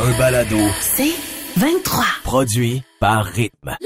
Un balado C'est 23. produit par Rythme. Et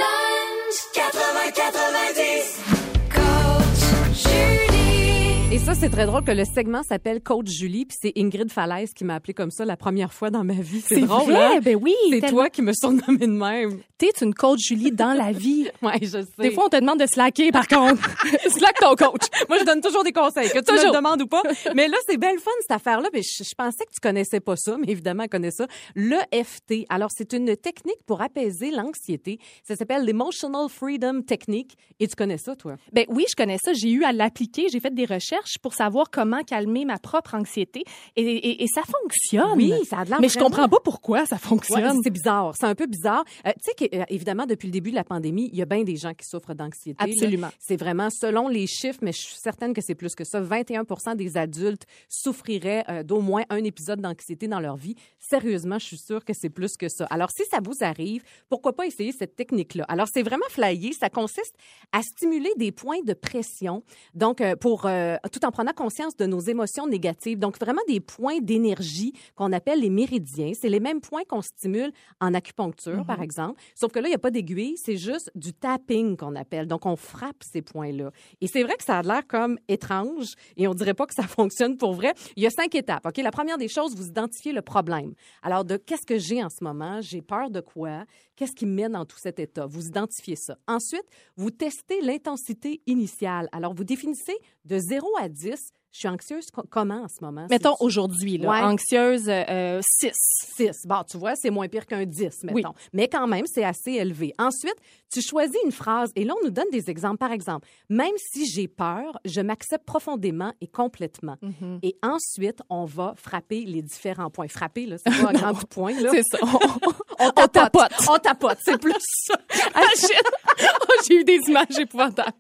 ça, c'est très drôle que le segment s'appelle Coach Julie, puis c'est Ingrid Falaise qui m'a appelé comme ça la première fois dans ma vie. C'est drôle, vrai, hein? ben oui. C'est tellement. toi qui me surnommé de même. T'es une coach Julie dans la vie. Ouais, je sais. Des fois, on te demande de slacker, par contre. Slack ton coach. Moi, je donne toujours des conseils, que tu me le demandes ou pas. Mais là, c'est belle fun, cette affaire-là. Mais je, je pensais que tu connaissais pas ça, mais évidemment, elle connaît ça. L'EFT. Alors, c'est une technique pour apaiser l'anxiété. Ça s'appelle l'Emotional Freedom Technique. Et tu connais ça, toi? Ben oui, je connais ça. J'ai eu à l'appliquer. J'ai fait des recherches pour savoir comment calmer ma propre anxiété. Et, et- et ça fonctionne. Oui, ça a de l'air Mais je vraiment- comprends pas pourquoi ça Ouais, fonctionne. c'est bizarre. C'est un peu bizarre. Euh, tu sais qu'évidemment, depuis le début de la pandémie, il y a bien des gens qui souffrent d'anxiété. Absolument. C'est vraiment, selon les chiffres, mais je suis certaine que c'est plus que ça, 21% des adultes souffriraient euh, d'au moins un épisode d'anxiété dans leur vie. Sérieusement, je suis sûre que c'est plus que ça. Alors, si ça vous arrive, pourquoi pas essayer cette technique-là? Alors, c'est vraiment flyé. Ça consiste à stimuler des points de pression, donc euh, pour euh, tout en prenant conscience de nos émotions négatives. Donc, vraiment des points d'énergie qu'on appelle les méridiens. C'est les mêmes points qu'on stimule en acupuncture, par exemple. Sauf que là, il n'y a pas d'aiguille, c'est juste du tapping qu'on appelle. Donc, on frappe ces points-là. Et c'est vrai que ça a l'air comme étrange et on dirait pas que ça fonctionne pour vrai. Il y a cinq étapes. OK? La première des choses, vous identifiez le problème. Alors, de qu'est-ce que j'ai en ce moment? J'ai peur de quoi? Qu'est-ce qui me met dans tout cet état? Vous identifiez ça. Ensuite, vous testez l'intensité initiale. Alors, vous définissez de 0 à 10. Je suis anxieuse co- comment en ce moment? Mettons aujourd'hui, là, Ouais. anxieuse, euh, 6. 6. Bon, tu vois, c'est moins pire qu'un 10, mettons. Oui. Mais quand même, c'est assez élevé. Ensuite, tu choisis une phrase et là, on nous donne des exemples. Par exemple, même si j'ai peur, je m'accepte profondément et complètement. Mhm. Et ensuite, on va frapper les différents points. Frapper, là, c'est pas un grand coup de poing, là. C'est ça. On on tapote. On tapote, c'est plus ça. J'ai eu des images épouvantables.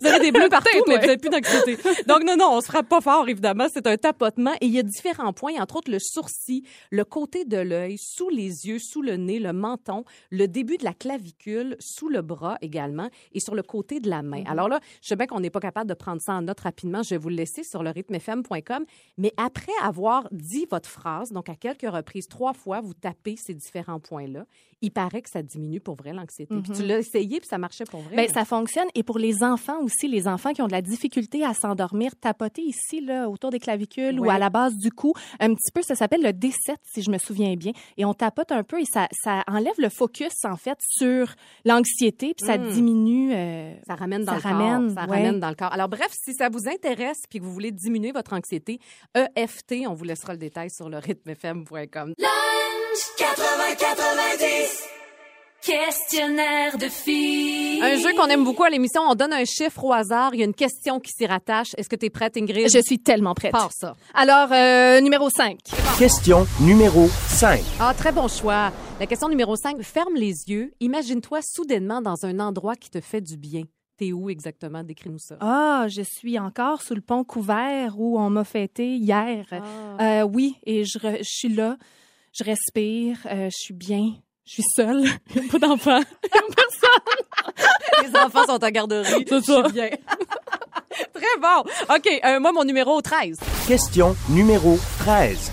Vous avez des bleus partout, mais vous n'avez plus d'anxiété. Donc, non, non, on se frappe pas fort, évidemment. C'est un tapotement. Et il y a différents points, entre autres le sourcil, le côté de l'œil, sous les yeux, sous le nez, le menton, le début de la clavicule, sous le bras également, et sur le côté de la main. Alors là, je sais bien qu'on n'est pas capable de prendre ça en note rapidement. Je vais vous le laisser sur le rythmefm.com. Mais après avoir dit votre phrase, donc à quelques reprises, trois fois, vous tapez ces différents points-là, il paraît que ça diminue pour vrai l'anxiété. Puis tu l'as essayé, puis ça marchait pour vrai. Ben, ça fonctionne. Et pour les enfants aussi, les enfants qui ont de la difficulté à s'endormir, tapoter ici, là, autour des clavicules ou à la base du cou, un petit peu, ça s'appelle le D7, si je me souviens bien. Et on tapote un peu et ça, ça enlève le focus, en fait, sur l'anxiété, puis ça Mm. diminue. euh, Ça ramène dans Ça le corps. ramène, Ça ouais. ramène dans le corps. Alors, bref, si ça vous intéresse puis que vous voulez diminuer votre anxiété, EFT, on vous laissera le détail sur le rythmefm.com. Questionnaire de filles. Un jeu qu'on aime beaucoup à l'émission, on donne un chiffre au hasard, il y a une question qui s'y rattache. Est-ce que tu es prête, Ingrid? Je suis tellement prête. Pars ça. Alors, euh, numéro 5. Question numéro 5. Ah, très bon choix. La question numéro 5, ferme les yeux. Imagine-toi soudainement dans un endroit qui te fait du bien. T'es où exactement? Décris-nous ça. Ah, je suis encore sous le pont couvert où on m'a fêté hier. Ah. Euh, oui, et je, re- je suis là, je respire, euh, je suis bien, je suis seule, il n'y a pas d'enfant. Les enfants sont en garderie. C'est Je ça. suis bien. très bon. OK, euh, moi, mon numéro 13. Question numéro 13.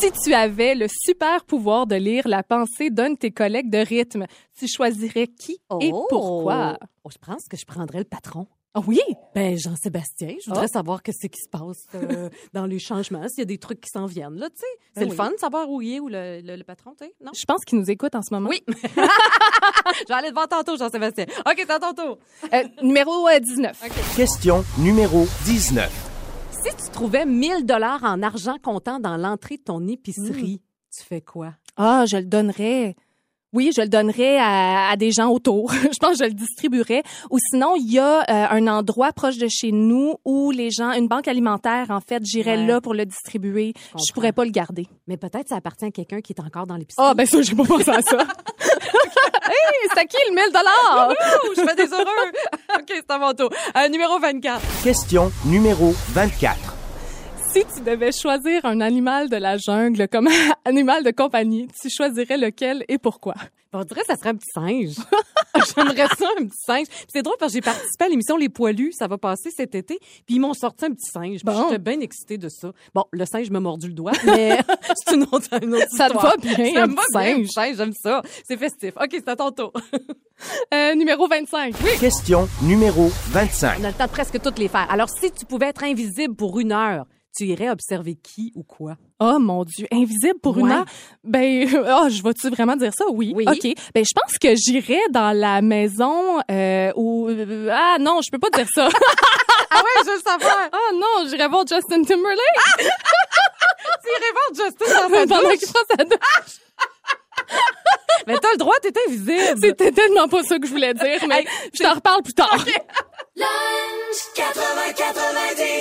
Si tu avais le super pouvoir de lire la pensée d'un de tes collègues de rythme, tu choisirais qui et pourquoi? Oh, je pense que je prendrais le patron. Ah oui? Ben, Jean-Sébastien, je voudrais Ah. savoir qu'est-ce qui se passe euh, dans les changements, s'il y a des trucs qui s'en viennent, là, tu sais. C'est Ben le oui. fun de savoir où il est ou le, le- le patron, tu sais, non? Je pense qu'il nous écoute en ce moment. Oui. je vais aller devant tantôt, Jean-Sébastien. OK, c'est à ton tour. Euh, numéro euh, 19. Question numéro 19. Si tu trouvais 1000 dollars en argent comptant dans l'entrée de ton épicerie, tu fais quoi? Ah, je le donnerais Oui, je le donnerais à, à des gens autour. je pense que je le distribuerais. Ou sinon, il y a euh, un endroit proche de chez nous où les gens, une banque alimentaire, en fait, j'irais Ouais. là pour le distribuer. Je, comprends. pourrais pas le garder. Mais peut-être ça appartient à quelqu'un qui est encore dans l'épicerie. Ah, ben ça, j'ai pas pensé à ça. hey, c'est à qui le 1000 dollars? Je fais des heureux. OK, c'est à mon tour. Euh, numéro 24. Question numéro 24. Si tu devais choisir un animal de la jungle comme animal de compagnie, tu choisirais lequel et pourquoi? On dirait que ça serait un petit singe. J'aimerais ça, un petit singe. C'est drôle parce que j'ai participé à l'émission Les Poilus, ça va passer cet été, puis ils m'ont sorti un petit singe. Bon. J'étais bien excitée de ça. Bon, le singe m'a mordu le doigt, mais c'est une autre, une autre Ça te histoire. va bien, Ça un me va petit bien, singe. un singe, j'aime ça. C'est festif. OK, c'est à ton tour. Euh, numéro 25. Oui. Question numéro 25. On a le temps de presque toutes les faire. Alors, si tu pouvais être invisible pour une heure, tu irais observer qui ou quoi? Oh mon Dieu, invisible pour une heure? Ben, oh, je vais-tu vraiment dire ça? Oui. Oui. OK. Ben, je pense que j'irais dans la maison euh, où... ah non, je peux pas dire ça. Ah ouais, je veux savoir. Ah non, j'irais voir Justin Timberlake Tu irais voir Justin dans sa pendant sa douche. Mais t'as le droit, t'es invisible. C'était tellement pas ça que je voulais dire, mais je t'en reparle plus tard.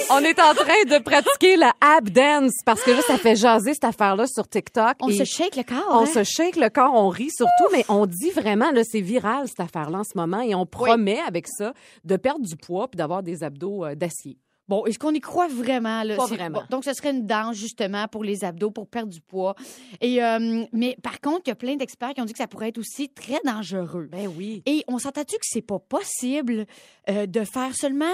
On est en train de pratiquer le ab dance parce que là, ça fait jaser cette affaire-là sur TikTok. On Et se shake le corps. On hein? se shake le corps, on rit surtout, mais on dit vraiment, là, c'est viral cette affaire-là en ce moment et on promet avec ça de perdre du poids puis d'avoir des abdos euh, d'acier. Bon, est-ce qu'on y croit vraiment? Là? Pas C'est- vraiment. bon, donc, ce serait une danse, justement, pour les abdos, pour perdre du poids. Et, euh, mais par contre, il y a plein d'experts qui ont dit que ça pourrait être aussi très dangereux. Ben oui. Et on s'entend-tu que c'est pas possible euh, de faire seulement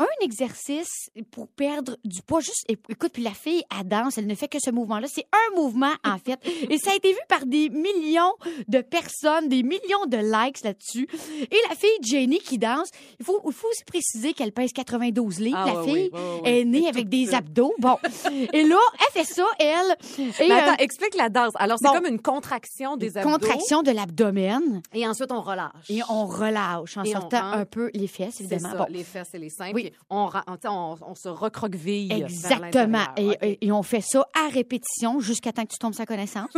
un exercice pour perdre du poids. Juste, écoute, puis la fille, elle danse, elle ne fait que ce mouvement-là. C'est un mouvement, en fait. Et ça a été vu par des millions de personnes, des millions de likes là-dessus. Et la fille Jenny qui danse, il faut, il faut aussi préciser qu'elle pèse 92 livres, Ah, la ouais, fille. ouais, ouais, est née avec des abdos. Bon. Et là, elle fait ça, elle. Et, Mais attends, euh, explique la danse. Alors, c'est bon. comme une contraction des abdos. contraction de l'abdomen. Et ensuite, on relâche. Et on relâche en Et sortant un peu les fesses, évidemment. ça, Bon. les fesses et les seins. Oui. Puis On, on, se recroqueville. vers Exactement. Et on fait ça à répétition jusqu'à temps que tu tombes sa connaissance.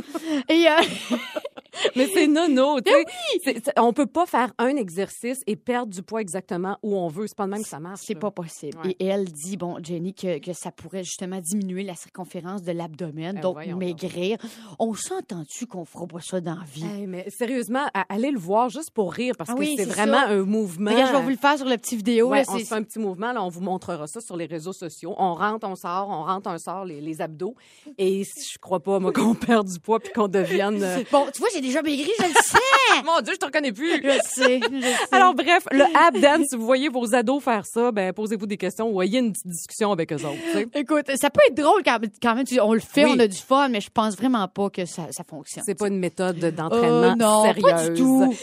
et euh, Mais c'est nono, tu Ben sais. C'est- On peut pas faire un exercice et perdre du poids exactement où on veut. C'est pas de même que ça marche. c'est pas possible. Ouais. Et elle dit, bon, Jenny, que, que ça pourrait justement diminuer la circonférence de l'abdomen, Ben donc maigrir. On s'entend-tu qu'on fera pas ça dans la vie? Hey, mais sérieusement, allez le voir juste pour rire parce Ah que oui, c'est vraiment ça. un mouvement. Regarde, je vais vous le faire sur le petit vidéo. Ouais, là, on se fait un petit mouvement, là, on vous montrera ça sur les réseaux sociaux. On rentre, on sort, on rentre, on sort, les, les abdos. Et je crois pas, moi, qu'on perde du poids puis qu'on devienne... euh, Bon, tu vois, j'ai déjà maigri, je le sais. Mon Dieu, je te reconnais plus! je le sais, je sais. Alors bref, le ab dance, si vous voyez vos ados faire ça, ben posez-vous des questions ou ayez une petite discussion avec eux autres. Écoute, ça peut être drôle quand, quand même. On le fait, Oui. on a du fun, mais je pense vraiment pas que ça, ça fonctionne. C'est pas une méthode d'entraînement Euh, non, sérieuse. pas du tout.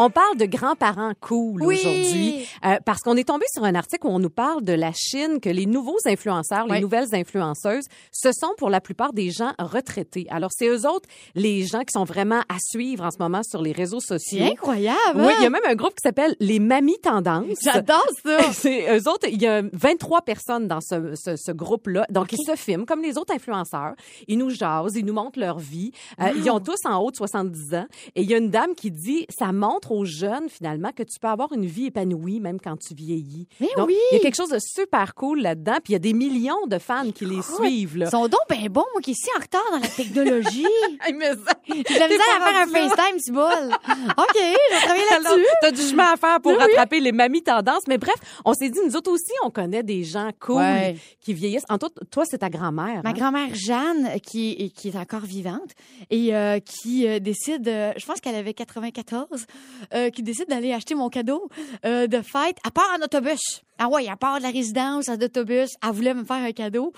On parle de grands-parents cool Oui. aujourd'hui euh, parce qu'on est tombé sur un article où on nous parle de la Chine que les nouveaux influenceurs, les nouvelles influenceuses, ce sont pour la plupart des gens retraités. Alors c'est eux autres les gens qui sont vraiment à suivre en ce moment sur les réseaux sociaux. C'est incroyable. Oui, il y a hein? même un groupe qui s'appelle les Mamies Tendances. J'adore ça. C'est eux autres, il y a 23 personnes dans ce, ce, ce groupe-là. Donc, ils se filment comme les autres influenceurs. Ils nous jasent, ils nous montrent leur vie. Euh, Ils ont tous en haut de 70 ans. Et il y a une dame qui dit, ça montre aux jeunes, finalement, que tu peux avoir une vie épanouie même quand tu vieillis. Mais Donc, oui. il y a quelque chose de super cool là-dedans. Puis il y a des millions de fans qui les suivent. Là. Ils sont donc bien bons, moi qui suis en retard dans la technologie. J'ai de la misère à faire un FaceTime, tu bol. OK, travailler Alors, là-dessus. t'as du chemin à faire pour Oui, oui. rattraper les mamies tendances. Mais bref, on s'est dit, nous autres aussi, on connaît des gens cool Ouais. qui vieillissent. En tout, toi, c'est ta grand-mère. Ma hein? grand-mère Jeanne, qui, est- qui est encore vivante et euh, qui euh, décide, euh, je pense qu'elle avait 94, euh, qui décide d'aller acheter mon cadeau euh, de fête. À part en autobus. Ah ouais, à part de la résidence, en autobus, elle voulait me faire un cadeau.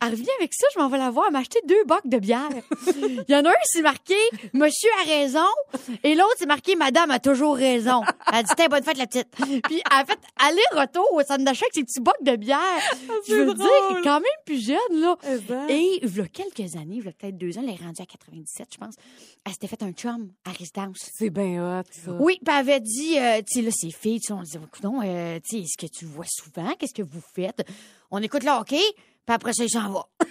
Elle revient avec ça, je m'en vais la voir, elle m'a acheté deux bocs de bière. Il y en a un, c'est marqué « Monsieur a raison » et l'autre, c'est marqué « Madame a toujours raison ». Elle dit « T'es bonne fête, la petite ». Puis elle a fait aller-retour au centre d'achat avec ses petits bocs de bière. je veux dire, elle est quand même plus jeune, là. Et il y a quelques années, il y a peut-être deux ans, elle est rendue à 97, je pense. Elle s'était fait un chum à résidence. C'est bien hot, ça. Oui, puis elle avait dit, euh, tu sais, là, ces filles, on disait, écoute, non, euh, tu sais, est-ce que tu vois souvent? Qu'est-ce que vous faites? On écoute le hockey, puis après ça, il s'en va.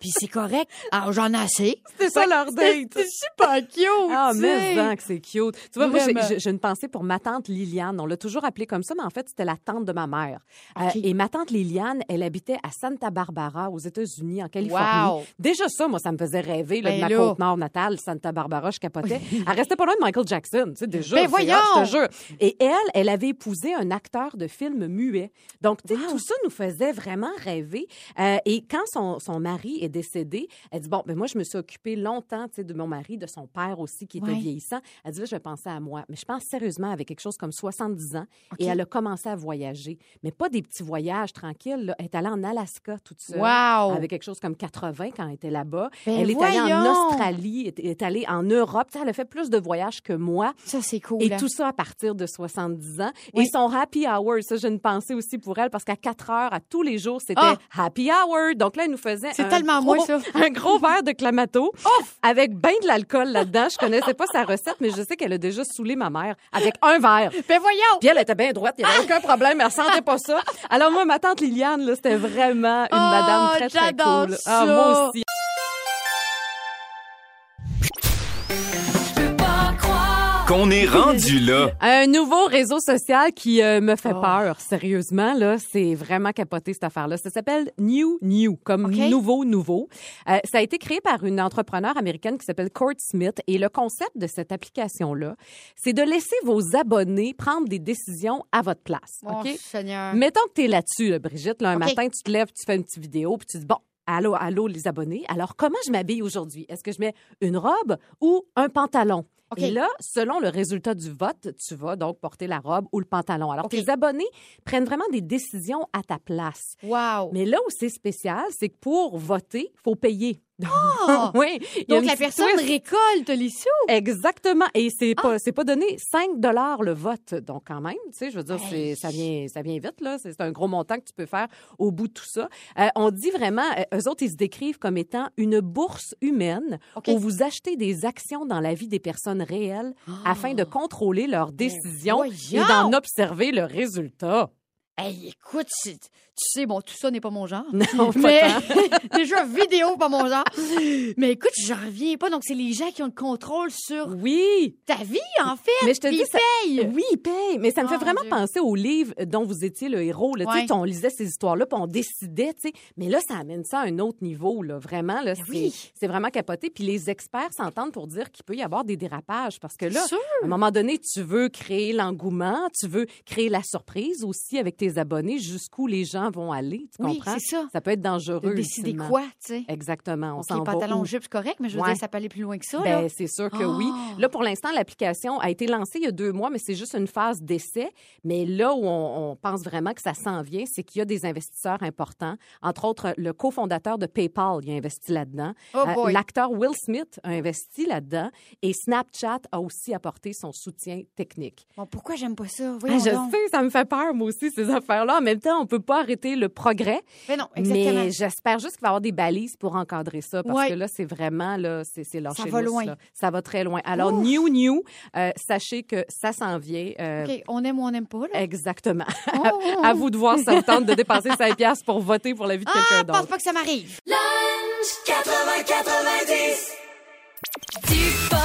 puis c'est correct. Alors, j'en ai assez. C'est ça leur date. C'est super cute. Ah, mais hein, que c'est cute. Tu vois, moi, j'ai- Vraiment. j'ai j'ai une pensée pour ma tante Liliane. On l'a toujours appelée comme ça, mais en fait, c'était la tante de ma mère. Euh, et ma tante Liliane, elle habitait à Santa Barbara, aux États-Unis, en Californie. Wow. Déjà ça, moi, ça me faisait rêver là, de Ben ma là. côte nord natale, Santa Barbara, je capotais. elle restait pas loin de Michael Jackson, tu sais, déjà. Ben c'est voyons! je te jure. Et elle, elle avait épousé un acteur de film muet. Donc, tu sais, tout ça nous faisait vraiment rêver. Euh, et quand son, son mari est décédé, elle dit, bon, ben moi, je me suis occupée longtemps, tu sais, de mon mari, de son père aussi, qui était Ouais. vieillissant. Elle dit, là, je vais penser à moi. Mais je pense sérieusement avec quelque chose comme 70 ans. Et elle a commencé à voyager. Mais pas des petits voyages tranquilles, là. Elle est allée en Alaska toute seule. Wow. Avec quelque chose comme 80 quand elle était là-bas. Ben elle est allée en! Australie, est, est allée en Europe. Elle a fait plus de voyages que moi. Ça, c'est cool. Et hein. tout ça à partir de 70 ans. Oui. Et son happy hour, ça, j'ai une pensée aussi pour elle, parce qu'à 4 heures, à tous les jours, c'était Ah! happy hour. Donc là, elle nous faisait C'est tellement ça. un gros verre de clamato avec ben de l'alcool là-dedans. Je connaissais pas sa recette, mais je sais qu'elle a déjà saoulé ma mère avec un verre. Ben voyons. Puis elle était bien droite, il n'y avait aucun problème, elle sentait pas ça. Alors moi, ma tante Liliane, là, c'était vraiment une Oh, madame très, très cool. ça. Ah, moi aussi. Qu'on est rendu là. Un nouveau réseau social qui euh, me fait Oh. peur, sérieusement. Là, c'est vraiment capoté cette affaire-là. Ça s'appelle New New, comme nouveau nouveau. Euh, ça a été créé par une entrepreneure américaine qui s'appelle Court Smith. Et le concept de cette application-là, c'est de laisser vos abonnés prendre des décisions à votre place. Oh, OK? Seigneur. Mettons que tu es là-dessus, là, Brigitte. Là, un matin, tu te lèves, tu fais une petite vidéo, puis tu dis, bon, allô, allô, les abonnés. Alors, comment je m'habille aujourd'hui? Est-ce que je mets une robe ou un pantalon? OK. Et là, selon le résultat du vote, tu vas donc porter la robe ou le pantalon. Alors, OK. tes abonnés prennent vraiment des décisions à ta place. Wow. Mais là où c'est spécial, c'est que pour voter, il faut payer. Ah! oui. Donc, la personne twist. récolte les sous. Exactement. Et c'est Ah! pas, c'est pas donné 5 dollars le vote. Donc, quand même, tu sais, je veux dire, Hey. c'est, ça vient, ça vient vite, là. C'est, un gros montant que tu peux faire au bout de tout ça. Euh, on dit vraiment, euh, eux autres, ils se décrivent comme étant une bourse humaine OK. où vous achetez des actions dans la vie des personnes réelles afin de contrôler leurs décisions et d'en observer le résultat. Hey, écoute, c'est- tu sais, bon, tout ça n'est pas mon genre. Non, pas mais déjà vidéo pas mon genre. Mais écoute, j'en reviens pas. Donc c'est les gens qui ont le contrôle sur Oui. ta vie en fait. Mais je te dis, ils ça- payent. Oui, il paye. Mais ça me Oh, fait vraiment Dieu. penser au livre dont vous étiez le héros. Là. Tu sais, Ouais. On lisait ces histoires-là, puis on décidait. tu sais. Mais là, ça amène ça à un autre niveau. Là. Vraiment, là, c'est, Ben oui. c'est vraiment capoté. Puis les experts s'entendent pour dire qu'il peut y avoir des dérapages. Parce que là, Sûr. à un moment donné, tu veux créer l'engouement, tu veux créer la surprise aussi avec tes abonnés, jusqu'où les gens vont aller. Tu Oui, comprends? c'est ça. Ça peut être dangereux. De décider quoi, tu sais? Exactement. On OK, s'en va pantalon, jupe, c'est correct, mais je veux Ouais. dire, ça peut aller plus loin que ça. Ben, c'est sûr que oui. Ah! Là, pour l'instant, l'application a été lancée il y a deux mois, mais c'est juste une phase d'essai. Mais là où on, on pense vraiment que ça s'en vient, c'est qu'il y a des investisseurs importants. Entre autres, le cofondateur de PayPal, il a investi là-dedans. Oh Euh. L'acteur Will Smith a investi là-dedans. Et Snapchat a aussi apporté son soutien technique. Bon, pourquoi j'aime pas ça? Ah, je donc. sais, ça me fait peur, moi aussi, ces affaires-là. En même temps, on peut pas arrêter le progrès. Mais non, exactement. Mais j'espère juste qu'il va y avoir des balises pour encadrer ça parce Ouais. que là, c'est vraiment, là, c'est, c'est Ça va loin. là. Ça va très loin. Alors, Ouf. new, new, euh, sachez que ça s'en vient. euh, OK, on aime ou on n'aime pas, là. Exactement. Oh! à vous de voir ça vous tente de dépenser 5 piastres pour voter pour la vie de Ah, quelqu'un pense d'autre. pas que ça m'arrive. Du fun,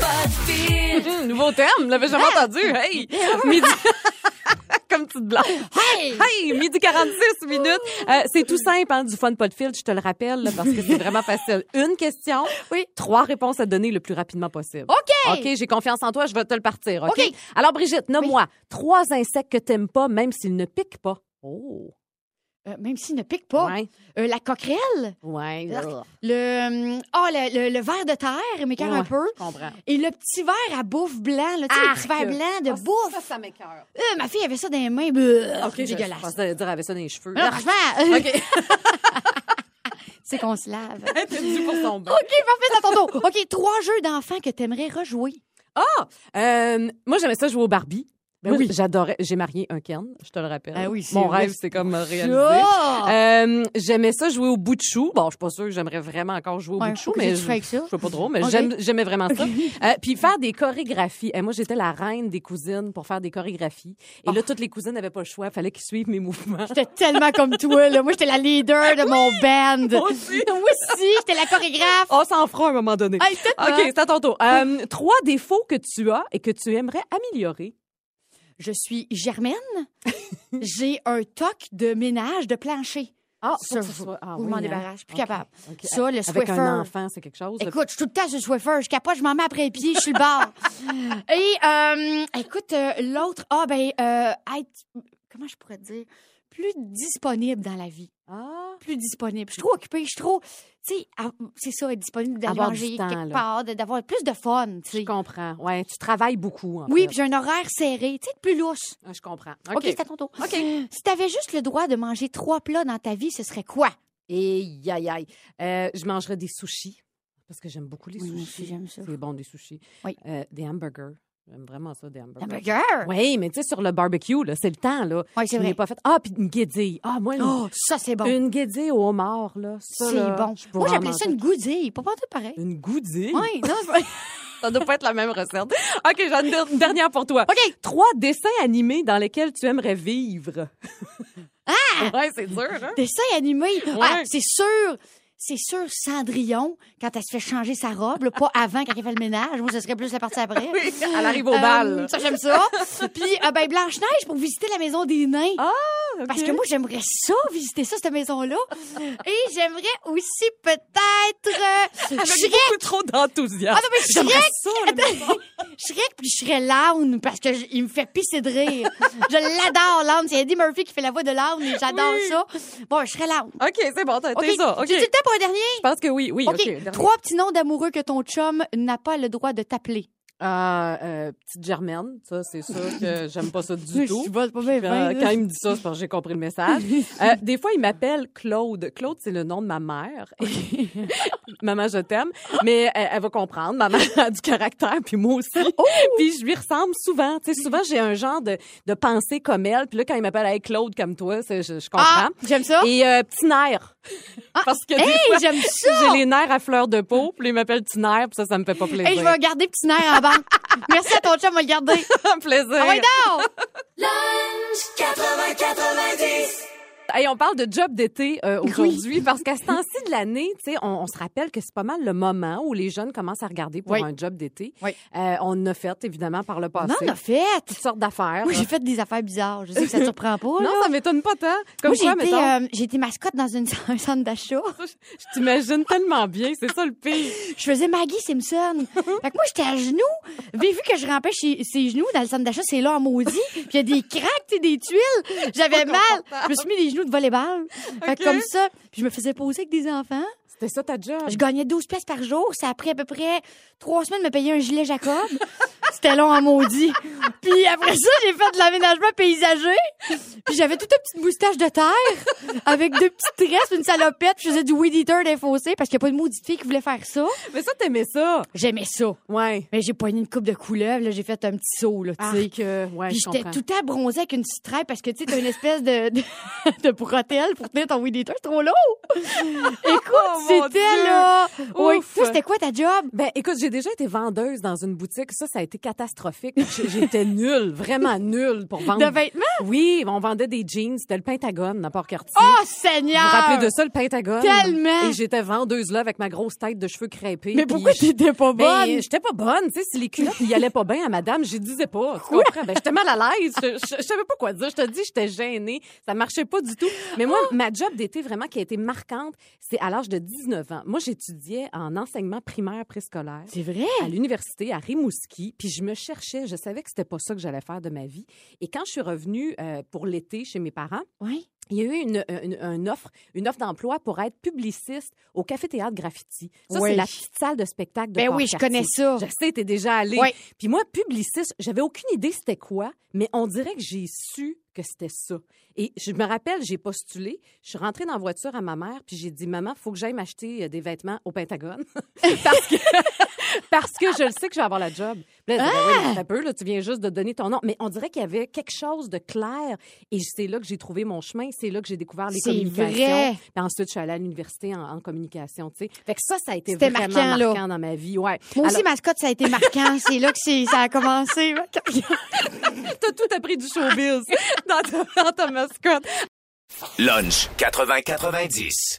pas de fil. Nouveau terme, l'avais jamais Ah! entendu. Hey! Midi. Comme petite blanche. Hey! Hey, midi 46 minutes. Euh, c'est tout simple, hein, du fun pas de fil, je te le rappelle, là, parce que c'est vraiment facile. Une question, Oui. trois réponses à donner le plus rapidement possible. OK! OK, j'ai confiance en toi, je vais te le partir. OK? OK. Alors, Brigitte, nomme-moi trois insectes que t'aimes pas, même s'ils ne piquent pas. Oh. Euh, même s'il ne pique pas. Ouais. Euh, la coquerelle. Ouais. Le, oh, le, le, le verre de terre, m'écoeure un Ouais, peu. Je comprends. Et le petit verre à bouffe blanc, là, tu sais, le petit verre blanc de Ah, bouffe. Ça, ça m'écoeure. Euh, ma fille avait ça dans les mains. Bleu, OK, je dégueulasse. pensais dire avec ça dans les cheveux. Non, franchement, OK. c'est qu'on se lave. T'es pour son bain. OK, parfait, dans ton dos. OK, trois jeux d'enfants que t'aimerais rejouer. Ah! Euh, moi, j'aimais ça jouer au Barbie. Ben oui. J'adorais. J'ai marié un Ken, je te le rappelle. Ah oui, Mon rêve, c'est comme réalisé. Ça! Euh, j'aimais ça jouer au bout de chou. Bon, je suis pas sûre que j'aimerais vraiment encore jouer au Ouais, bout de chou, mais je, fais je sais pas trop, mais j'aimais vraiment ça. Euh, puis faire des chorégraphies. Et moi, j'étais la reine des cousines pour faire des chorégraphies. Et là, toutes les cousines n'avaient pas le choix. Fallait qu'ils suivent mes mouvements. J'étais tellement comme toi, là. Moi, j'étais la leader de mon band. Moi aussi. Moi aussi, j'étais la chorégraphe. On s'en fera à un moment donné. Hey, OK, c'est à ton tour. Euh, trois défauts que tu as et que tu aimerais améliorer. Je suis Germaine. J'ai un toc de ménage de plancher. Ah, Ça, faut- soit- ah oui, m'en hein. suis plus capable. OK. Ça, le Avec Swiffer. un enfant, c'est quelque chose. Écoute, je suis tout le temps sur le Swiffer. Je capote, je m'en mets après les pieds, je suis le bord. Et, euh, écoute, euh, l'autre, ah, ben, euh, être, comment je pourrais te dire, plus disponible dans la vie. Ah, Plus disponible. Je suis trop occupée, je suis trop, tu sais, c'est ça, être disponible d'aller Avoir manger du temps, quelque là. part, d'avoir plus de fun, tu je comprends. Ouais, tu travailles beaucoup. En Oui, puis j'ai un horaire serré, tu sais, plus lousse. Ah, je comprends. OK, OK. c'est à ton tour. Si t'avais juste le droit de manger trois plats dans ta vie, ce serait quoi? Et aïe, aïe. Euh, je mangerais des sushis parce que j'aime beaucoup les Oui, sushis. aussi, j'aime ça. C'est bon, des sushis. Oui. Euh, des hamburgers. J'aime vraiment ça, des hamburgers. Hamburger? Oui, mais tu sais, sur le barbecue, là, c'est le temps, là. Oui, c'est vrai. pas fait. Ah, puis une guédille. Ah, moi, Oh, ça, c'est bon. une guédille au homard, là. C'est bon. Moi, j'appelais ça une goudille. Pas tout pareil. Une goudille? Oui, non, Ça doit pas être la même recette. OK, j'en ai une dernière pour toi. OK. Trois dessins animés dans lesquels tu aimerais vivre. Ah! Ouais, c'est dur, hein? Dessin animé. Ah, c'est sûr. C'est sûr, Cendrillon, quand elle se fait changer sa robe, là, pas avant, quand elle fait le ménage. Moi, ce serait plus la partie après. Oui, elle arrive au Euh, bal. ça, j'aime ça. Puis, euh, ben, Blanche-Neige pour visiter la maison des nains. Ah, Parce que moi, j'aimerais ça, visiter ça, cette maison-là. Et j'aimerais aussi peut-être... euh, Avec Shrek. beaucoup trop d'enthousiasme. Ah non, mais Shrek! ça. Shrek, puis je serais Laune, parce que je- il me fait pisser de rire. je l'adore, Laune. C'est Eddie Murphy qui fait la voix de Laune, et j'adore Oui. ça. Bon, je serais Laune. OK, c'est bon, t'as OK, t'as ça. OK. J'ai-tu le temps pour un dernier? Je pense que oui, oui. OK. Trois petits noms d'amoureux que ton chum n'a pas le droit de t'appeler. Euh, euh, petite Germaine, ça, c'est sûr que j'aime pas ça du tout. Je pas bien Euh, là. quand il me dit ça, c'est parce que j'ai compris le message. Euh, des fois, il m'appelle Claude. Claude, c'est le nom de ma mère. Maman, je t'aime. Mais elle, elle va comprendre. Maman a du caractère, puis moi aussi. Oh! Puis je lui ressemble souvent. Tu sais, souvent, j'ai un genre de, de pensée comme elle. Puis là, quand il m'appelle hey, Claude comme toi, je, je comprends. Ah, j'aime ça. Et euh, petit nerf. Parce que Hey, j'aime ça. j'ai les nerfs à fleur de peau. Puis il m'appelle petit nerf. Puis ça, ça me fait pas plaisir. Hey, je vais garder petit nerf en banque. Merci à ton chum, on va le garder. plaisir. Ah ouais, donc! Lunch 80-90. Hey, on parle de job d'été euh, aujourd'hui parce qu'à ce temps-ci de l'année, on, on se rappelle que c'est pas mal le moment où les jeunes commencent à regarder pour Oui. un job d'été. Oui. Euh, on a fait évidemment par le passé Non, on a fait. toutes sortes d'affaires. J'ai fait des affaires bizarres. Je sais que ça te surprend pas, là. non, ça m'étonne pas tant. Comme Moi, j'ai quoi, été, mettons, euh, j'ai été mascotte dans une, un centre d'achat. je t'imagine tellement bien. C'est ça le pire. Je faisais Maggie Simpson. fait que moi, j'étais à genoux. Vu, vu que je rampais chez, ses genoux dans le centre d'achat, c'est là en maudit. Puis il y a des sais, des tuiles. J'avais mal. Je me suis mis des genoux de volleyball. Fait que Ok. comme ça. Puis je me faisais poser avec des enfants. C'était ça ta job. Je gagnais 12 pièces par jour. Ça a pris à peu près trois semaines de me payer un gilet Jacob. C'était long en maudit. Puis après ça, j'ai fait de l'aménagement paysager. Puis j'avais toute une petite moustache de terre avec deux petites tresses, une salopette. Puis je faisais du weed eater des fossés parce qu'il n'y a pas de maudite fille qui voulait faire ça. Mais ça, t'aimais ça. J'aimais ça. Ouais. Mais j'ai poigné une coupe de couleuvre. Là, j'ai fait un petit saut, là, tu sais. Arc, euh, ouais, Puis j'étais tout temps bronzée avec une petite parce que tu sais, t'as une espèce de, de, de bretelle pour tenir ton weed eater. C'est trop lourd. Écoute, Oh, c'était là. Ouf. Toi, c'était quoi ta job? Ben, écoute, j'ai déjà été vendeuse dans une boutique. Ça, ça a été catastrophique. J'étais nulle, vraiment nulle pour vendre. De vêtements? Oui, on vendait des jeans. C'était le Pentagone à Port-Cartier. Oh, Vous Seigneur! vous rappelez de ça, le Pentagone? Tellement! Et j'étais vendeuse là avec ma grosse tête de cheveux crêpés. Mais pourquoi t'étais pas Ben, bonne? j'étais pas bonne, tu sais, si les culottes y allaient pas bien à madame, je disais pas. Tu comprends? Ben, j'étais mal à l'aise. Je, je, je savais pas quoi dire. Je te dis, j'étais gênée. Ça marchait pas du tout. Mais moi, ma job d'été vraiment qui a été marquante, c'est à l'âge de 19 ans. Moi, j'étudiais en enseignement primaire préscolaire C'est vrai? à l'université à Rimouski, puis je me cherchais, je savais que c'était pas ça que j'allais faire de ma vie. Et quand je suis revenue euh, pour l'été chez mes parents, Oui. Il y a eu une, une, une offre, une offre d'emploi pour être publiciste au Café Théâtre Graffiti. Ça, Oui. c'est la petite salle de spectacle de Ben oui, je connais ça. Je sais, t'es déjà allé. Oui. Puis moi, publiciste, j'avais aucune idée c'était quoi, mais on dirait que j'ai su que c'était ça. Et je me rappelle, j'ai postulé, je suis rentrée dans la voiture à ma mère, puis j'ai dit, maman, faut que j'aille m'acheter euh, des vêtements au Pentagone. parce, que, parce que je le sais que je vais avoir la job. Là, Ben oui, Ah! mais t'as peu, là, tu viens juste de donner ton nom. Mais on dirait qu'il y avait quelque chose de clair. Et c'est là que j'ai trouvé mon chemin, c'est là que j'ai découvert les C'est communications. vrai. Puis ensuite, je suis allée à l'université en, en communication, tu sais. Fait que ça, ça a été vraiment marquant, dans ma vie, ouais. Moi aussi, Alors, mascotte, ça a été marquant. c'est là que ça a commencé. t'as tout appris du showbiz dans ta, dans ta mascotte. Lunch 80-90.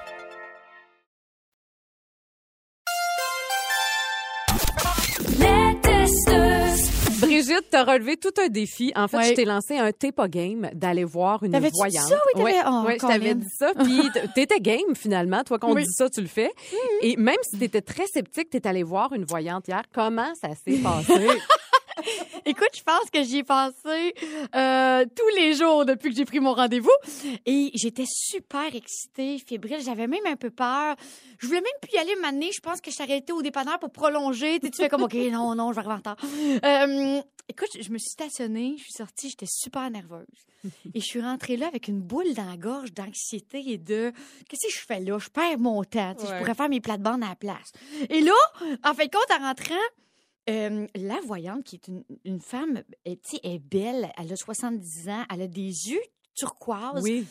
Brigitte, t'as relevé tout un défi. En fait, Ouais. je t'ai lancé un t'es pas game d'aller voir une T'avais-tu dit voyante. ça? Oui, t'avais- Ouais, oh, ouais, je t'avais dit ça. Puis t'étais game finalement. Toi, qu'on Oui. dit ça, tu le fais. Et même si t'étais très sceptique, t'es allé voir une voyante hier. Comment ça s'est passé? Écoute, je pense que j'y ai pensé euh, tous les jours depuis que j'ai pris mon rendez-vous. Et j'étais super excitée, fébrile. J'avais même un peu peur. Je voulais même plus y aller m'amener. Je pense que je suis arrêtée au dépanneur pour prolonger. Tu sais, tu fais comme, OK, non, non, je vais arriver en retard. Euh, écoute, je me suis stationnée. Je suis sortie. J'étais super nerveuse. Et je suis rentrée là avec une boule dans la gorge d'anxiété et de qu'est-ce que je fais là? Je perds mon temps. Tu sais, Ouais. Je pourrais faire mes plates-bandes à la place. Et là, en fin de compte, en rentrant, euh, la voyante, qui est une, une femme, elle, tu sais, est belle, elle a 70 ans, elle a des yeux turquoise. oui,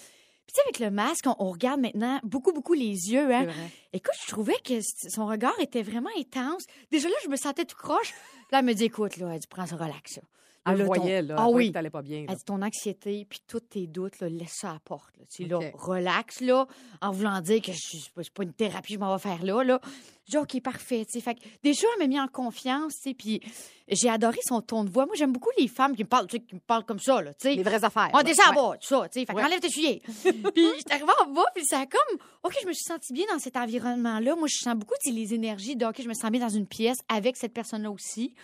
Puis tu sais, avec le masque, on, on regarde maintenant beaucoup, beaucoup les yeux. Hein? Écoute, je trouvais que son regard était vraiment intense. Déjà là, je me sentais tout croche. Là, elle me dit, écoute, là, elle dit, prends ça relax. Là. Elle Là, ton- voyait, là, Ah elle oui. t'allais pas bien. là. Elle dit, ton anxiété, puis tous tes doutes, là, laisse ça à la porte. Là. Tu sais, OK. là, relax, là, en voulant dire que je suis pas, une thérapie je m'en vais faire là. là. Je dis, OK, parfait. tu sais. Fait que déjà, elle m'a mis en confiance, tu puis j'ai adoré son ton de voix. Moi, j'aime beaucoup les femmes qui me parlent, qui me parlent comme ça, là, tu sais. Les vraies affaires. On descend Ouais. en bas, tout ça, tu sais. Fait Ouais. qu'enlève tes souliers. puis j'étais arrivée en bas, puis ça a comme, OK, je me suis sentie bien dans cet environnement-là. Moi, je sens beaucoup les énergies de, OK, je me sens bien dans une pièce avec cette personne-là aussi.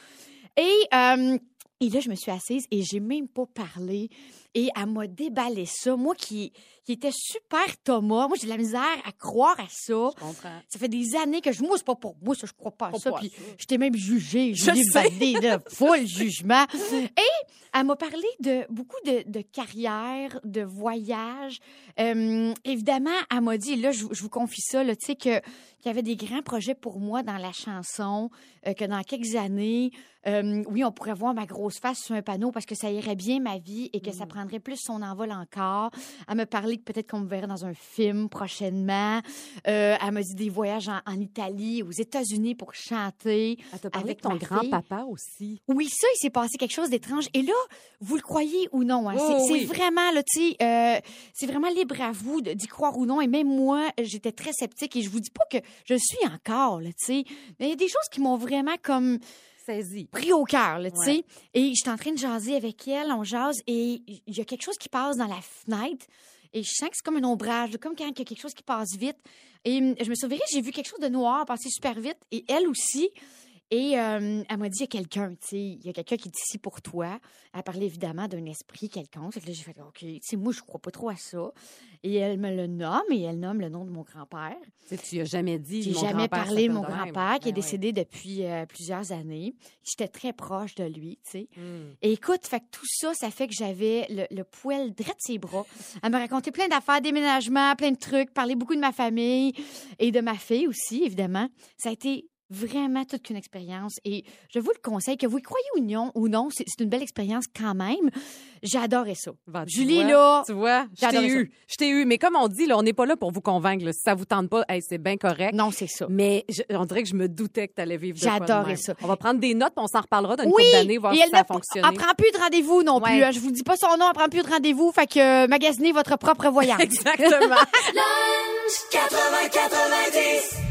Et, euh, et là, je me suis assise et j'ai même pas parlé. Et elle m'a déballé ça. Moi qui, qui était super Thomas, moi j'ai de la misère à croire à ça. Je comprends. Ça fait des années que je, moi, c'est pas pour moi, ça, je crois pas à Pas ça. pas Puis t'ai même jugé, Je validé de full jugement. Et elle m'a parlé de beaucoup de, de carrière, de voyage. Euh, évidemment, elle m'a dit, là, je, je vous confie ça, tu sais, que qu'il y avait des grands projets pour moi dans la chanson, euh, que dans quelques années, euh, oui, on pourrait voir ma grosse face sur un panneau parce que ça irait bien ma vie et que ça prendrait plus son envol encore. Elle m'a parlé que peut-être qu'on me verrait dans un film prochainement. Euh, elle m'a dit des voyages en, en Italie, aux États-Unis pour chanter. Elle t'a parlé Avec de ton grand-papa aussi. Oui, ça, il s'est passé quelque chose d'étrange. Et là, vous le croyez ou non, hein, Oh, c'est oui. c'est vraiment, là, tu sais, euh, c'est vraiment libre à vous d'y croire ou non. Et même moi, j'étais très sceptique et je vous dis pas que je suis encore, là, tu sais. Mais il y a des choses qui m'ont vraiment comme Pris au cœur, tu sais. Ouais. Et j'étais en train de jaser avec elle, on jase, et il y a quelque chose qui passe dans la fenêtre. Et je sens que c'est comme un ombrage, comme quand il y a quelque chose qui passe vite. Et hum, je me suis réveillée, j'ai vu quelque chose de noir passer super vite, et elle aussi. Et euh, elle m'a dit, il y a quelqu'un, tu sais, il y a quelqu'un qui est ici pour toi. Elle parlait évidemment d'un esprit quelconque. Fait que là, j'ai fait, OK, tu sais, moi, je crois pas trop à ça. Et elle me le nomme, et elle nomme le nom de mon grand-père. Tu tu as jamais dit. J'ai jamais parlé de mon grand-père qui est Ben décédé depuis euh, plusieurs années. J'étais très proche de lui, tu sais. Hmm. Et écoute, fait que tout ça, ça fait que j'avais le, le poil droit de ses bras. Elle m'a raconté plein d'affaires, déménagements, plein de trucs, parlé beaucoup de ma famille et de ma fille aussi, évidemment. Ça a été vraiment toute qu'une expérience. Et je vous le conseille, que vous y croyez ou non, ou non c'est c'est une belle expérience quand même. J'ai adoré ça. Ben, Julie, vois, là, Tu vois, je j'ai t'ai eu. Je t'ai eu. Mais comme on dit, là, on n'est pas là pour vous convaincre. là. Si ça vous tente pas, hey, c'est bien correct. Non, c'est ça. Mais je- on dirait que je me doutais que tu allais vivre même. ça. On va prendre des notes, puis on s'en reparlera d'une Oui, couple d'années, voir et si elle ça a ne fonctionné. elle prend plus de rendez-vous non plus. Hein. Je vous dis pas son nom, elle prend plus de rendez-vous. Fait que euh, magasinez votre propre voyage. Exactement. Lunch 80-90. Je peux pas croire.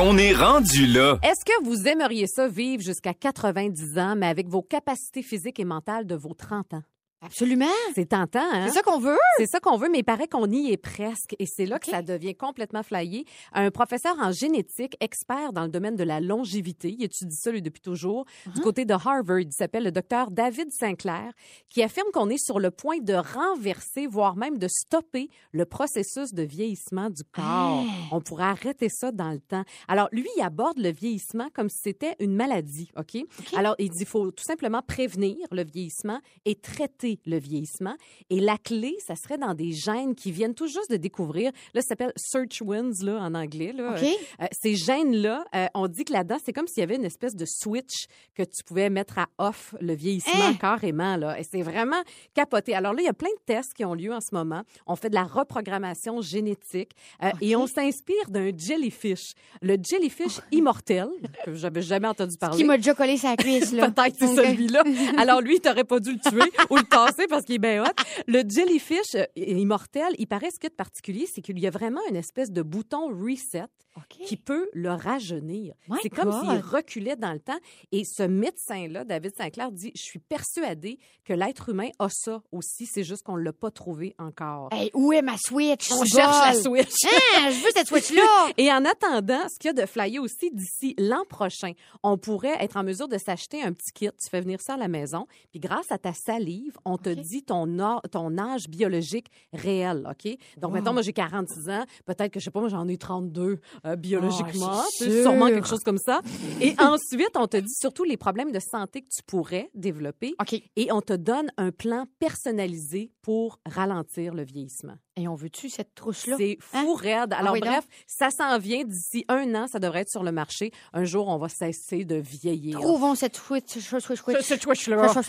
Est rendu là. Est-ce que vous aimeriez ça vivre jusqu'à 90 ans, mais avec vos capacités physiques et mentales de vos 30 ans? Absolument. C'est tentant, hein? C'est ça qu'on veut. C'est ça qu'on veut, mais il paraît qu'on y est presque. Et c'est là que ça devient complètement flyé. Un professeur en génétique, expert dans le domaine de la longévité, il étudie ça lui, depuis toujours, du côté de Harvard, il s'appelle le docteur David Sinclair, qui affirme qu'on est sur le point de renverser, voire même de stopper le processus de vieillissement du corps. On pourrait arrêter ça dans le temps. Alors, lui, il aborde le vieillissement comme si c'était une maladie, OK? Alors, il dit qu'il faut tout simplement prévenir le vieillissement et traiter le vieillissement. Et la clé, ça serait dans des gènes qui viennent tout juste de découvrir. Là, ça s'appelle search winds là, en anglais. Là. Euh, ces gènes-là, euh, on dit que là-dedans, c'est comme s'il y avait une espèce de switch que tu pouvais mettre à off le vieillissement Hein? carrément. Là. Et c'est vraiment capoté. Alors là, il y a plein de tests qui ont lieu en ce moment. On fait de la reprogrammation génétique euh, et on s'inspire d'un jellyfish. Le jellyfish immortel, que j'avais jamais entendu parler. Qui m'a déjà collé sa cuisse, là. Peut-être c'est celui-là. Alors lui, t'aurais pas dû le tuer ou le parce qu'il est bien hot. Le jellyfish euh, immortel, il paraît ce qu'il y a de particulier, c'est qu'il y a vraiment une espèce de bouton reset qui peut le rajeunir. C'est comme s'il reculait dans le temps. Et ce médecin-là, David Sinclair, dit, je suis persuadé que l'être humain a ça aussi, c'est juste qu'on l'a pas trouvé encore. Hey, où est ma Switch? On cherche la? Switch. Hein, je veux cette Switch-là. Et en attendant, ce qu'il y a de flyer aussi d'ici l'an prochain, on pourrait être en mesure de s'acheter un petit kit. Tu fais venir ça à la maison, puis grâce à ta salive, on te dit ton, or- ton âge biologique réel, OK? Donc, Wow. mettons, moi, j'ai 46 ans. Peut-être que, je sais pas, moi, j'en ai 32 euh, biologiquement. Oh, sûrement sûr. quelque chose comme ça. Et ensuite, on te dit surtout les problèmes de santé que tu pourrais développer. OK. Et on te donne un plan personnalisé pour ralentir le vieillissement. Et on veut-tu cette trousse-là? C'est Hein? fou raide. Ah Alors oui, bref, ça s'en vient d'ici un an, ça devrait être sur le marché. Un jour, on va cesser de vieillir. Trouvons cette Switch. Switch, Switch, Switch. Ce Switch-là. Switch,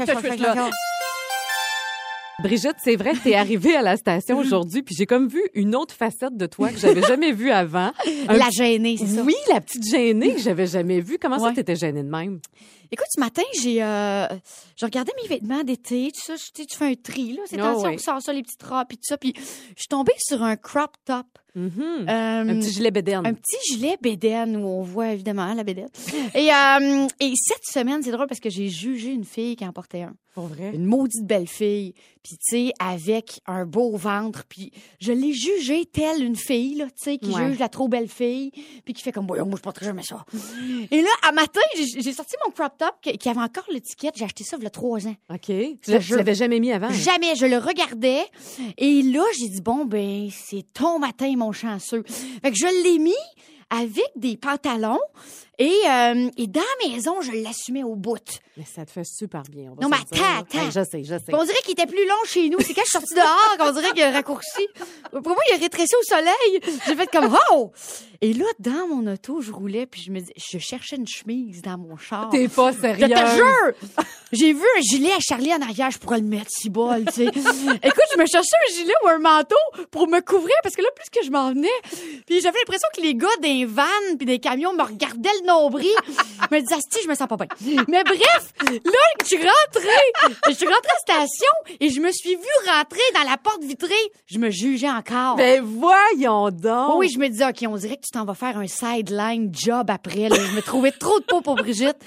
Brigitte, c'est vrai t'es arrivée à la station aujourd'hui, puis j'ai comme vu une autre facette de toi que j'avais jamais vue avant. Un La gênée, c'est ça? Oui, la petite gênée que j'avais jamais vue. Comment ça, Ouais. t'étais gênée de même? Écoute, ce matin, j'ai euh, je regardais mes vêtements d'été, ça, tu sais, tu fais un tri, là, c'est attention, oui. on sort ça, les petites robes, puis tout ça, puis je suis tombée sur un crop top. Mhm. Euh, Un petit gilet bédaine. Un petit gilet bédaine où on voit évidemment la bédaine. Et, euh, et cette semaine, c'est drôle parce que j'ai jugé une fille qui en portait un. Pour vrai? Une maudite belle fille. Puis, tu sais, avec un beau ventre. Puis, je l'ai jugée telle une fille, là, tu sais, qui Ouais. juge la trop belle fille. Puis, qui fait comme, moi, je porterai jamais ça. Et là, à matin, j'ai sorti mon crop top qui avait encore l'étiquette. J'ai acheté ça il y a trois ans. OK. Tu l'avais jamais mis avant? Jamais. Je le regardais. Et là, j'ai dit, bon, ben, c'est ton matin, mon chanceux. Fait que je l'ai mis avec des pantalons. Et, euh, et dans la maison, je l'assumais au bout. Mais ça te fait super bien. on va Non, mais attends, attends. Hey, je sais, je sais. Puis on dirait qu'il était plus long chez nous. C'est quand je suis sortie dehors qu'on dirait qu'il a raccourci. Pour moi, il a rétréci au soleil. J'ai fait comme oh! Et là, dans mon auto, je roulais puis je me dis, je cherchais une chemise dans mon char. T'es pas Je sérieuse. te jure! J'ai vu un gilet à Charlie en arrière, je pourrais le mettre, si bol, tu sais. Écoute, je me cherchais un gilet ou un manteau pour me couvrir parce que là, plus que je m'en venais, puis j'avais l'impression que les gars des vannes puis des camions me regardaient le nombril. Je me disais, Asti, je me sens pas bien. Mais bref, là, je suis rentrée. Je suis rentrée à la station et je me suis vue rentrer dans la porte vitrée. Je me jugeais encore. Ben voyons donc. Oui, je me disais, OK, on dirait que tu t'en vas faire un sideline job après. là. Je me trouvais trop de peau pour Brigitte.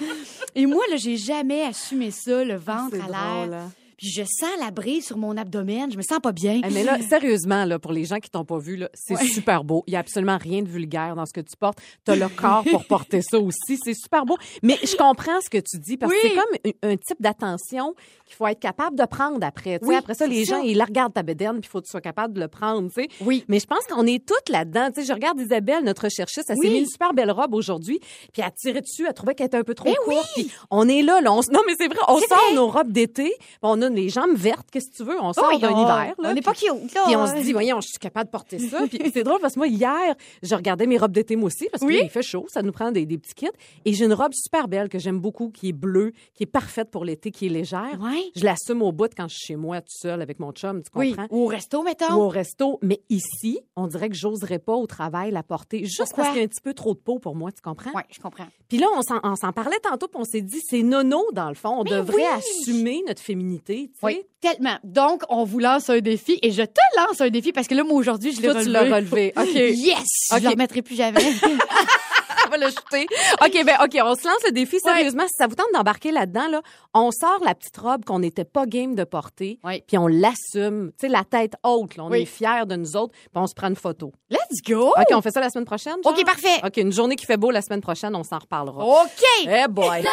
Et moi, là, j'ai jamais assumé ça, le ventre à l'air. Puis je sens la brise sur mon abdomen. Je me sens pas bien. Eh, mais là, sérieusement, là, pour les gens qui t'ont pas vu, c'est Ouais. super beau. Il y a absolument rien de vulgaire dans ce que tu portes. T'as le corps pour porter ça aussi. C'est super beau. Mais je comprends ce que tu dis parce que c'est comme un, type d'attention qu'il faut être capable de prendre après. Tu Oui, après ça, les gens, ils la regardent ta bédaine puis il faut que tu sois capable de le prendre, tu sais. Oui. Mais je pense qu'on est toutes là-dedans. Tu je regarde Isabelle, notre recherchiste, elle Oui. s'est mis une super belle robe aujourd'hui puis elle a tiré dessus, elle trouvait qu'elle était un peu trop Ben courte. puis on est là, là. On non, mais c'est vrai, on sort vrai. nos robes d'été, on a les jambes vertes, qu'est-ce que tu veux? On sort Oui, d'un on- hiver. Là, on n'est pas cute, là. Puis on se dit, voyons, je suis capable de porter ça. Puis c'est drôle parce que moi, hier, je regardais mes robes d'été, moi aussi, parce que Oui. là, il fait chaud, ça nous prend des, des petits kits. Et j'ai une robe super belle que j'aime beaucoup, qui est bleue, qui est parfaite pour l'été, qui est légère. Je l'assume au bout quand je suis chez moi, tout seul, avec mon chum, tu comprends? Ou au resto, mettons. Ou au resto. Mais ici, on dirait que j'oserais pas au travail la porter, juste Pourquoi? parce qu'il y a un petit peu trop de peau pour moi, tu comprends? Oui, je comprends. Puis là, on s'en, parlait tantôt, puis on s'est dit, c'est nono, dans le fond. On Mais devrait assumer notre féminité, tu sais. Oui, tellement. Donc, on vous lance un défi et je te lance un défi parce que là, moi, aujourd'hui, je l'ai Toi, tu relevé. l'as relevé. OK. Yes! Je le remettrai plus jamais. On va le jeter. OK, ben, OK, on se lance le défi. Sérieusement, si ça vous tente d'embarquer là-dedans, là, on sort la petite robe qu'on n'était pas game de porter, puis on l'assume. Tu sais, la tête haute, là. On Oui. est fiers de nous autres, puis on se prend une photo. Let's go! OK, on fait ça la semaine prochaine? genre? OK, parfait. OK, une journée qui fait beau la semaine prochaine, on s'en reparlera. OK! Eh boy!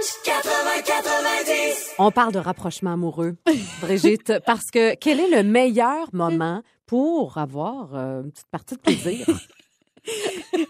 Lunch 80-90. On parle de rapprochement amoureux, Brigitte, parce que quel est le meilleur moment pour avoir euh, une petite partie de plaisir?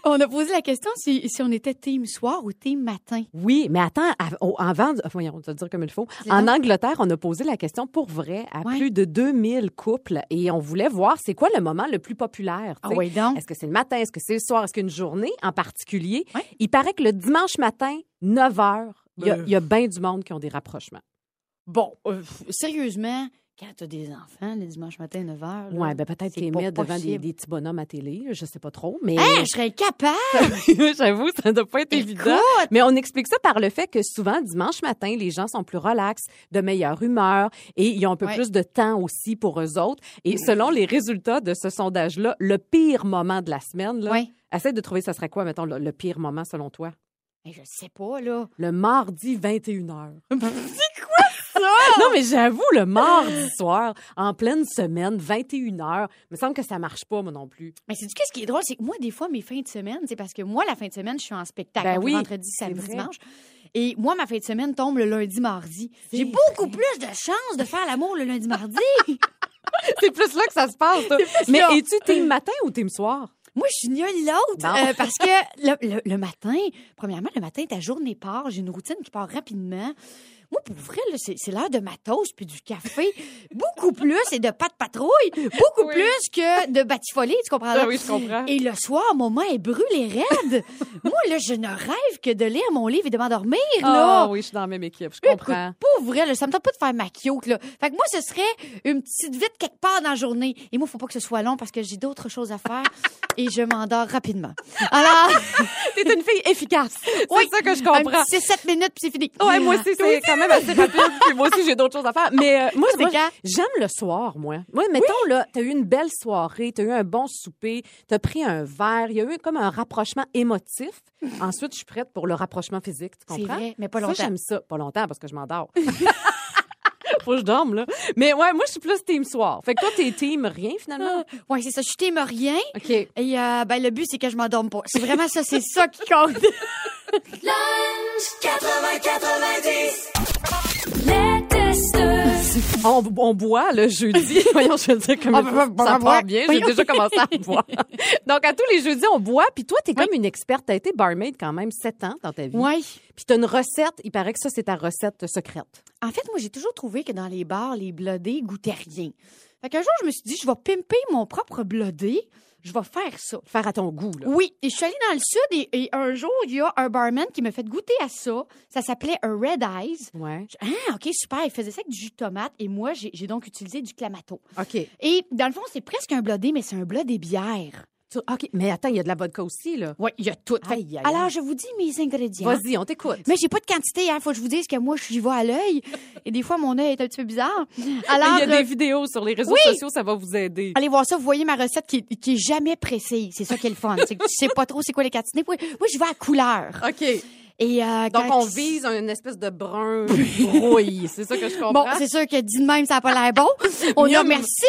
On a posé la question si, si on était team soir ou team matin. Oui, mais attends, avant, voyons, on va dire comme il faut. En. Angleterre, on a posé la question pour vrai à Ouais. plus de 2000 couples et on voulait voir c'est quoi le moment le plus populaire. Ah oui, donc. Est-ce que c'est le matin? Est-ce que c'est le soir? Est-ce qu'une journée en particulier? Ouais. Il paraît que le dimanche matin, 9 h, il y a- Ben. il y a bien du monde qui ont des rapprochements. Bon, euh, sérieusement, quand t'as des enfants, le dimanche matin, 9 h. Ouais, ben peut-être qu'ils mettent devant des, des petits bonhommes à télé, je sais pas trop, mais Hein, je serais capable! j'avoue, ça doit pas être évident. Mais on explique ça par le fait que souvent, dimanche matin, les gens sont plus relax, de meilleure humeur et ils ont un peu Ouais. plus de temps aussi pour eux autres. Et selon les résultats de ce sondage-là, le pire moment de la semaine, là, Ouais. essaie de trouver, ça serait quoi, mettons, le, le pire moment selon toi? Mais je sais pas, là. Le mardi 21h. C'est quoi ça? Non, mais j'avoue, le mardi soir, en pleine semaine, 21h, me semble que ça marche pas, moi non plus. Mais c'est du qu'est-ce qui est drôle, c'est que moi, des fois, mes fins de semaine, c'est parce que moi, la fin de semaine, je suis en spectacle. Ben oui, vendredi, samedi, dimanche. Et moi, ma fin de semaine tombe le lundi, mardi. J'ai beaucoup plus de chances de faire l'amour le lundi, mardi. C'est plus là que ça se passe, toi. Mais es-tu team matin ou team soir? Moi, je suis ni un ni l'autre. Euh, parce que le, le- le matin, premièrement, le matin, ta journée part. J'ai une routine qui part rapidement. Moi, pour vrai, là, c'est c'est l'heure de ma toast puis du café. beaucoup plus et de pâte patrouille. Beaucoup Oui. plus que de batifolie, tu comprends? là? Ah oui, je comprends. Et le soir, mon main est brûlée raide. Moi, là, je ne rêve que de lire mon livre et de m'endormir, là. Ah oui, je suis dans la même équipe, je comprends. Écoute, pour vrai, là, ça me tente pas de faire ma quiote, là. Fait que moi, ce serait une petite vite quelque part dans la journée. Et moi, faut pas que ce soit long parce que j'ai d'autres choses à faire et je m'endors rapidement. Alors, T'es une fille efficace. C'est Oui, ça que je comprends. petit 7 minutes puis c'est fini. Ouais, moi aussi, c'est même assez rapide. Puis moi aussi, j'ai d'autres choses à faire. Mais euh, moi, quand? j'aime le soir, moi. Moi, mettons, là, t'as eu une belle soirée, t'as eu un bon souper, t'as pris un verre, il y a eu comme un rapprochement émotif. Ensuite, je suis prête pour le rapprochement physique, tu C'est comprends? vrai, mais pas Ça, longtemps. j'aime ça. Pas longtemps, parce que je m'endors. Faut que je dorme, là. Mais ouais, moi, je suis plus team soir. Fait que toi, t'es team rien, finalement? Ouais, c'est ça. Je suis t'aime rien. OK. Et euh, ben, le but, c'est que je m'endorme pas. C'est vraiment ça, c'est ça qui compte. Lunch 80-90. On, on boit le jeudi. Voyons, je veux dire comme ça part bien. J'ai déjà commencé à boire. Donc, à tous les jeudis, on boit. Puis toi, t'es comme une experte. T'as été barmaid quand même sept ans dans ta vie. ouais. Puis t'as une recette. Il paraît que ça, c'est ta recette secrète. En fait, moi, j'ai toujours trouvé que dans les bars, les blodés goûtaient rien. Fait qu'un jour, je me suis dit, je vais pimper mon propre blodé. Je vais faire ça. Faire à ton goût, là. Oui, et je suis allée dans le sud et, et un jour, il y a un barman qui m'a fait goûter à ça. Ça s'appelait un Red Eyes. Ouais. Je- Ah, OK, super. Il faisait ça avec du jus de tomate et moi, j'ai j'ai donc utilisé du clamato. OK. Et dans le fond, c'est presque un blodé, mais c'est un blodé bière. OK. Mais attends, il y a de la vodka aussi, là. Oui, il y a tout. Fait- Aïe, aïe, aïe. Alors, je vous dis mes ingrédients. Vas-y, on t'écoute. Mais j'ai pas de quantité, hein. Faut que je vous dise que moi, j'y vais à l'œil. Et des fois, mon œil est un petit peu bizarre. Alors, il y a euh, des vidéos sur les réseaux oui. sociaux, ça va vous aider. Allez voir ça, vous voyez ma recette qui, est- qui est jamais précise. C'est ça qui est le fun. C'est que tu sais pas trop c'est quoi les quantités. Moi, moi, je vais à couleur. OK. Et, euh, Donc, on vise une espèce de brun brouille. C'est ça que je comprends? Bon, c'est sûr que dit de même, ça n'a pas l'air bon. On a Miam. merci.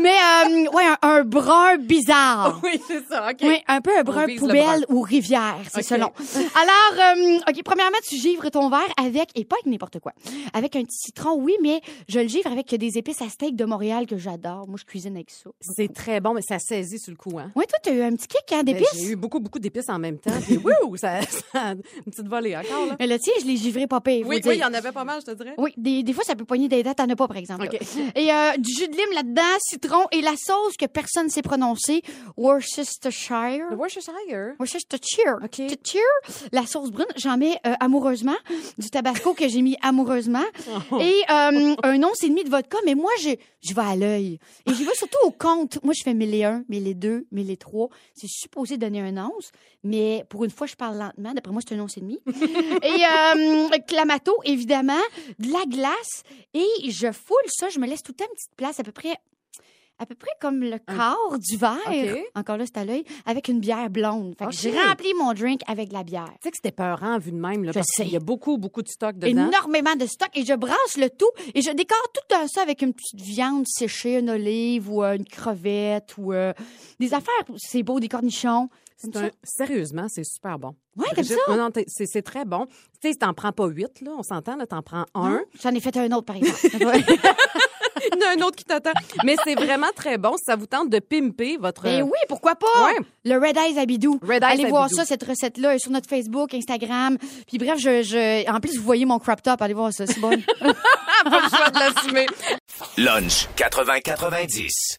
Mais, euh, ouais, un, un brun bizarre. Oui, c'est ça. OK. Oui, un peu un brun poubelle ou rivière, c'est selon. Alors, euh, OK, premièrement, tu givres ton verre avec, et pas avec n'importe quoi, avec un petit citron, oui, mais je le givre avec des épices à steak de Montréal que j'adore. Moi, je cuisine avec ça. C'est très bon, mais ça saisit sur le coup, hein? Oui, toi, t'as eu un petit kick hein, Ben, d'épices? J'ai eu beaucoup, beaucoup d'épices en même temps. Puis, wouh, ça, ça- une petite encore, là. Mais le tien, je l'ai givré pas pire, Oui, oui, il y en avait pas mal, je te dirais. Oui, des, des fois, ça peut poigner des dates, t'en as pas, par exemple. OK. là. Et euh, du jus de lime là-dedans, citron et la sauce que personne ne sait prononcer, Worcestershire. Le Worcestershire? Worcestershire. OK. Worcestershire. La sauce brune, j'en mets euh, amoureusement. Du tabasco que j'ai mis amoureusement. Oh. Et euh, un once et demi de vodka. Mais moi, je, je vais à l'œil. Et j'y vais surtout au compte. Moi, je fais mille et un, mille et deux, mille et trois. C'est supposé donner un once. Mais pour une fois, je parle lentement. D'après moi, c'est un once et demi. Et euh, clamato, évidemment. De la glace. Et je foule ça. Je me laisse tout le temps une petite place à peu près à peu près comme le quart du verre, encore là, c'est à l'œil, avec une bière blonde. Fait que j'ai rempli mon drink avec de la bière. Tu sais que c'était peurant vu de même, là, Je parce sais. qu'il y a beaucoup, beaucoup de stock dedans. Énormément de stock et je brasse le tout et je décore tout ça avec une petite viande séchée, une olive ou euh, une crevette ou euh, des affaires. C'est beau, des cornichons. Un-. Sérieusement, c'est super bon. Ouais, comme ça? t'es- c'est très bon. Tu sais, t'en prends pas huit, là, on s'entend, là, t'en prends un. J'en ai fait un autre, par exemple. Il y en a un autre qui t'attend. Mais c'est vraiment très bon. Si ça vous tente de pimper votre... Eh oui, pourquoi pas? Ouais. Le Red Eyes Abidou. Red Eyes allez voir Abidou. ça, cette recette-là, est sur notre Facebook, Instagram. Puis bref, je, je, en plus, vous voyez mon crop top. Allez voir ça, c'est bon. pas le choix de l'assumer. Lunch 80-90.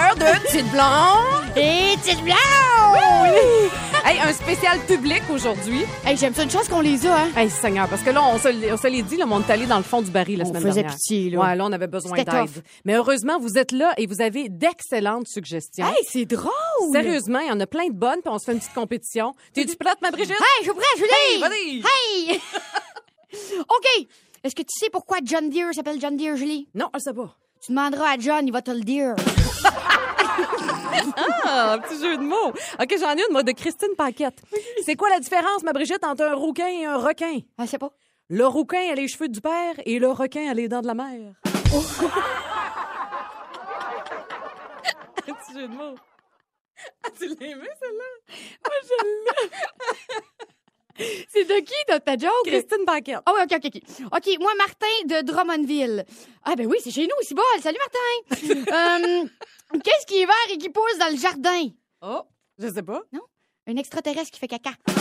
L'heure de Petite Blonde. Et petite blanc! Hey, un spécial public aujourd'hui. Hey, j'aime ça une chose qu'on les a, hein? Hey, Seigneur, parce que là, on se, on se l'est dit, là, on est allé dans le fond du baril la On semaine faisait dernière. pitié, là. Ouais, là, on avait besoin d'aide. Mais heureusement, vous êtes là et vous avez d'excellentes suggestions. Hey, c'est drôle! Sérieusement, il y en a plein de bonnes, puis on se fait une petite compétition. T'es-tu prête, ma Brigitte? Hey, je suis prête, Julie! Hey, vas-y! Hey! OK. Est-ce que tu sais pourquoi John Deere s'appelle John Deere, Julie? Non, je sais pas. Tu demanderas à John, il va te le dire. Ah, un petit jeu de mots. OK, j'en ai une, moi, de Christine Paquette. C'est quoi la différence, ma Brigitte, entre un rouquin et un requin? Ah, je sais pas. Le rouquin a les cheveux du père et le requin a les dents de la mère. un petit jeu de mots. Ah, tu l'as aimé, celle-là? C'est de qui, ta, ta joke? Christine Paquette. Ah oui, OK, OK, OK. OK, moi, Martin de Drummondville. Ah ben oui, c'est chez nous, ici bol. Salut, Martin! Euh, Qu'est-ce qui est vert et qui pousse dans le jardin? Oh, je sais pas. Un extraterrestre qui fait caca.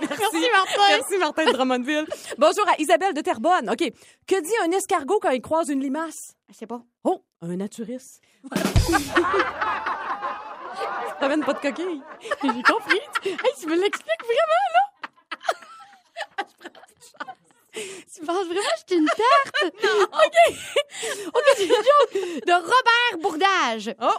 Merci, Martin. Merci, Martin de Drummondville. Bonjour à Isabelle de Terrebonne. OK. Que dit un escargot quand il croise une limace? Je sais pas. Oh, un naturiste. Ça t'amène pas de coquille? J'ai compris. Hey, tu me l'expliques vraiment, là? tu penses vraiment que j'étais une tarte? OK. OK, c'est une joke de Robert Bourdage. Oh,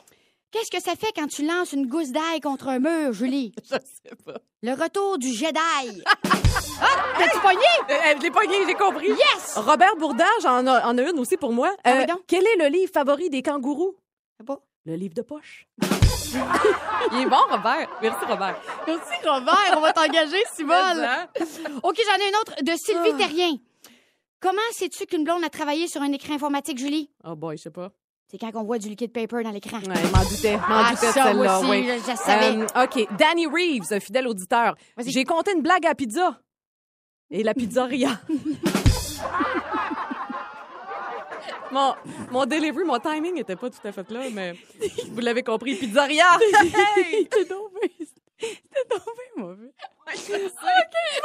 Qu'est-ce que ça fait quand tu lances une gousse d'ail contre un mur, Julie? je sais pas. Le retour du Jedi. ah, t'as-tu pogné? Euh, je l'ai pogné, j'ai compris. Yes! Robert Bourdage en a, en a une aussi pour moi. Ah Euh, donc? quel est le livre favori des kangourous? Je sais pas. Le livre de poche. Il est bon, Robert. Merci, Robert. Merci, Robert. On va t'engager, Simone. OK, j'en ai une autre de Sylvie Terrien. Comment sais-tu qu'une blonde a travaillé sur un écran informatique, Julie? Oh boy, je sais pas. C'est quand on voit du liquid paper dans l'écran. Ouais, je m'en doutais. je m'en Ah, doutais de ça, celle-là. aussi, oui. je- je savais. Euh, OK. Danny Reeves, un fidèle auditeur. Vas-y. J'ai compté une blague à pizza. Et la pizzeria. mon, mon delivery, mon timing était pas tout à fait là, mais vous l'avez compris, pizzeria. Hey! C'était tombé. C'était tombé, mauvais.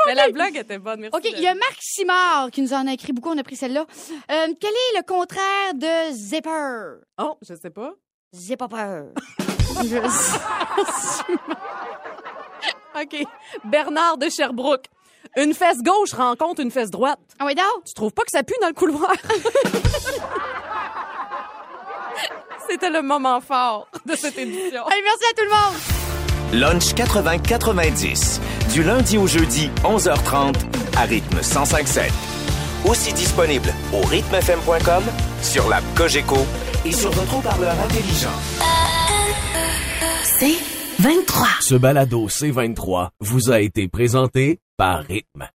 mais la blague était bonne, merci. OK, il y a Marc Simard qui nous en a écrit beaucoup. On a pris celle-là. Euh, quel est le contraire de zipper? Oh, je sais pas. J'ai pas peur. OK. Bernard de Sherbrooke. Une fesse gauche rencontre une fesse droite. Ah oui, donc? Tu trouves pas que ça pue dans le couloir? C'était le moment fort de cette édition. Hey, merci à tout le monde. Lunch 80-90. Du lundi au jeudi, 11h30, à rythme 1057. Aussi disponible au rythmefm.com, sur l'app Cogeco et sur votre haut-parleur intelligent. C'est 23. Ce balado C23 vous a été présenté par Rythme.